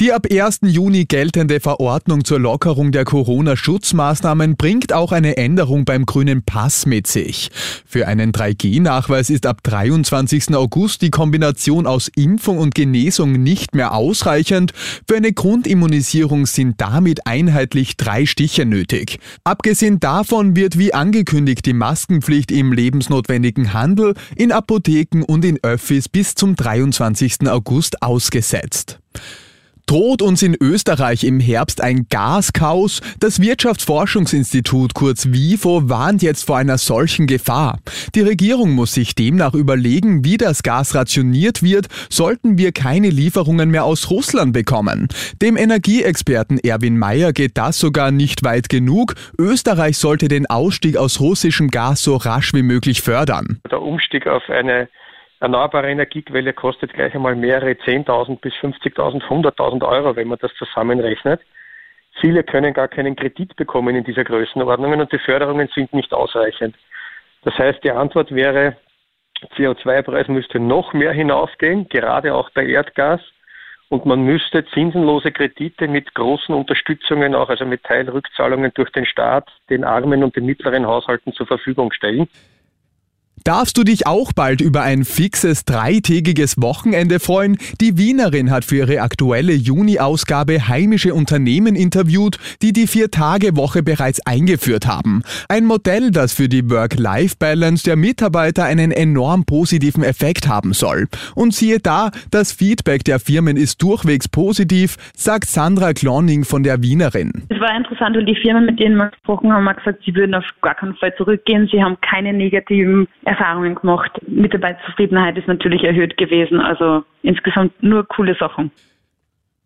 Die ab 1. Juni geltende Verordnung zur Lockerung der Corona-Schutzmaßnahmen bringt auch eine Änderung beim grünen Pass mit sich. Für einen 3G-Nachweis ist ab 23. August die Kombination aus Impfung und Genesung nicht mehr ausreichend. Für eine Grundimmunisierung sind damit einheitlich drei Stiche nötig. Abgesehen davon wird wie angekündigt die Maskenpflicht im lebensnotwendigen Handel, in Apotheken und in Öffis bis zum 23. August ausgesetzt. Droht uns in Österreich im Herbst ein Gaschaos? Das Wirtschaftsforschungsinstitut kurz WIFO warnt jetzt vor einer solchen Gefahr. Die Regierung muss sich demnach überlegen, wie das Gas rationiert wird, sollten wir keine Lieferungen mehr aus Russland bekommen. Dem Energieexperten Erwin Mayer geht das sogar nicht weit genug. Österreich sollte den Ausstieg aus russischem Gas so rasch wie möglich fördern. Der Umstieg auf eine erneuerbare Energiequelle kostet gleich einmal mehrere 10.000 bis 50.000, 100.000 Euro, wenn man das zusammenrechnet. Viele können gar keinen Kredit bekommen in dieser Größenordnungen und die Förderungen sind nicht ausreichend. Das heißt, die Antwort wäre, CO2-Preis müsste noch mehr hinaufgehen, gerade auch bei Erdgas. Und man müsste zinsenlose Kredite mit großen Unterstützungen auch, also mit Teilrückzahlungen durch den Staat, den armen und den mittleren Haushalten zur Verfügung stellen. Darfst du dich auch bald über ein fixes dreitägiges Wochenende freuen? Die Wienerin hat für ihre aktuelle Juni-Ausgabe heimische Unternehmen interviewt, die die Vier-Tage-Woche bereits eingeführt haben. Ein Modell, das für die Work-Life-Balance der Mitarbeiter einen enorm positiven Effekt haben soll. Und siehe da, das Feedback der Firmen ist durchwegs positiv, sagt Sandra Kloning von der Wienerin. Es war interessant, weil die Firmen, mit denen wir gesprochen haben, haben gesagt, sie würden auf gar keinen Fall zurückgehen. Sie haben keine negativen Erfahrungen gemacht. Mitarbeiterzufriedenheit ist natürlich erhöht gewesen. Also insgesamt nur coole Sachen.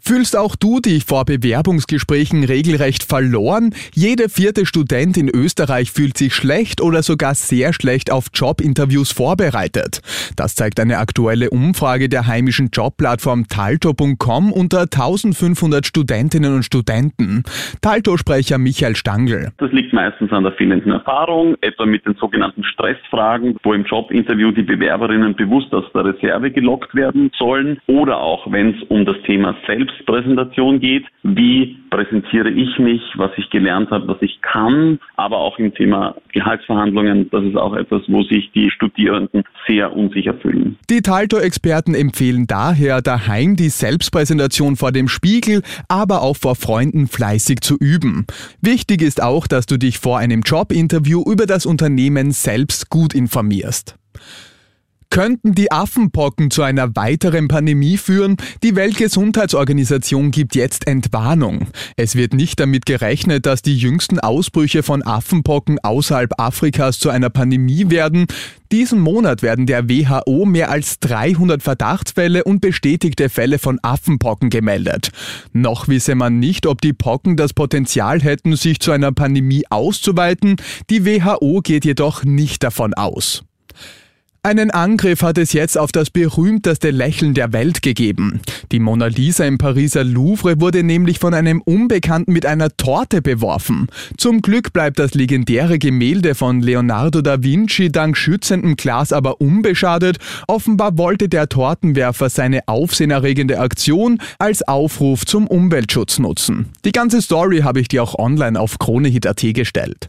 Fühlst auch du dich vor Bewerbungsgesprächen regelrecht verloren? Jede vierte Student in Österreich fühlt sich schlecht oder sogar sehr schlecht auf Jobinterviews vorbereitet. Das zeigt eine aktuelle Umfrage der heimischen Jobplattform Talto.com unter 1500 Studentinnen und Studenten. Talto-Sprecher Michael Stangl. Das liegt meistens an der fehlenden Erfahrung, etwa mit den sogenannten Stressfragen, wo im Jobinterview die Bewerberinnen bewusst aus der Reserve gelockt werden sollen oder auch wenn es um das Thema Selbst Selbstpräsentation geht. Wie präsentiere ich mich, was ich gelernt habe, was ich kann, aber auch im Thema Gehaltsverhandlungen. Das ist auch etwas, wo sich die Studierenden sehr unsicher fühlen. Die Talto-Experten empfehlen daher daheim die Selbstpräsentation vor dem Spiegel, aber auch vor Freunden fleißig zu üben. Wichtig ist auch, dass du dich vor einem Jobinterview über das Unternehmen selbst gut informierst. Könnten die Affenpocken zu einer weiteren Pandemie führen? Die Weltgesundheitsorganisation gibt jetzt Entwarnung. Es wird nicht damit gerechnet, dass die jüngsten Ausbrüche von Affenpocken außerhalb Afrikas zu einer Pandemie werden. Diesen Monat werden der WHO mehr als 300 Verdachtsfälle und bestätigte Fälle von Affenpocken gemeldet. Noch wisse man nicht, ob die Pocken das Potenzial hätten, sich zu einer Pandemie auszuweiten. Die WHO geht jedoch nicht davon aus. Einen Angriff hat es jetzt auf das berühmteste Lächeln der Welt gegeben. Die Mona Lisa im Pariser Louvre wurde nämlich von einem Unbekannten mit einer Torte beworfen. Zum Glück bleibt das legendäre Gemälde von Leonardo da Vinci dank schützendem Glas aber unbeschadet. Offenbar wollte der Tortenwerfer seine aufsehenerregende Aktion als Aufruf zum Umweltschutz nutzen. Die ganze Story habe ich dir auch online auf kronehit.at gestellt.